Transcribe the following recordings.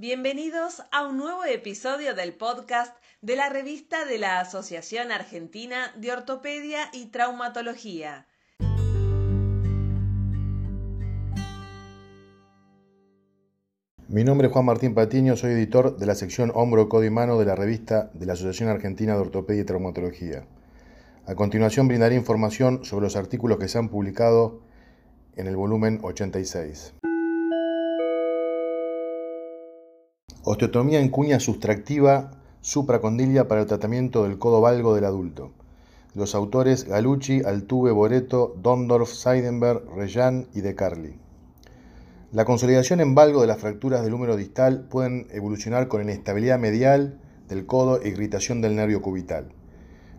Bienvenidos a un nuevo episodio del podcast de la revista de la Asociación Argentina de Ortopedia y Traumatología. Mi nombre es Juan Martín Patiño, soy editor de la sección Hombro, Codo y Mano de la revista de la Asociación Argentina de Ortopedia y Traumatología. A continuación brindaré información sobre los artículos que se han publicado en el volumen 86. Osteotomía en cuña sustractiva supracondilia para el tratamiento del codo valgo del adulto. Los autores Galucci, Altuve, Boreto, Dondorf, Seidenberg, Rejan y De Carli. La consolidación en valgo de las fracturas del húmero distal pueden evolucionar con inestabilidad medial del codo e irritación del nervio cubital.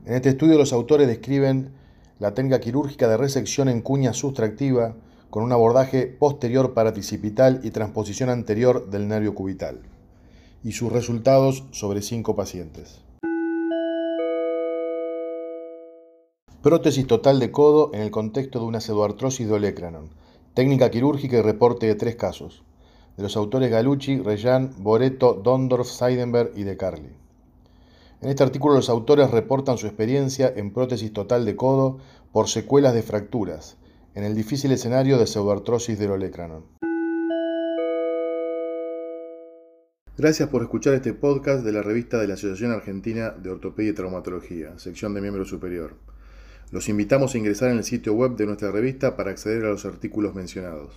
En este estudio los autores describen la técnica quirúrgica de resección en cuña sustractiva con un abordaje posterior paraticipital y transposición anterior del nervio cubital y sus resultados sobre cinco pacientes. Prótesis total de codo en el contexto de una pseudoartrosis de olecranon. Técnica quirúrgica y reporte de tres casos, de los autores Galucci, Rejan, Boreto, Dondorf, Seidenberg y De Carli. En este artículo los autores reportan su experiencia en prótesis total de codo por secuelas de fracturas, en el difícil escenario de pseudoartrosis del olecranon. Gracias por escuchar este podcast de la revista de la Asociación Argentina de Ortopedia y Traumatología, sección de miembro superior. Los invitamos a ingresar en el sitio web de nuestra revista para acceder a los artículos mencionados.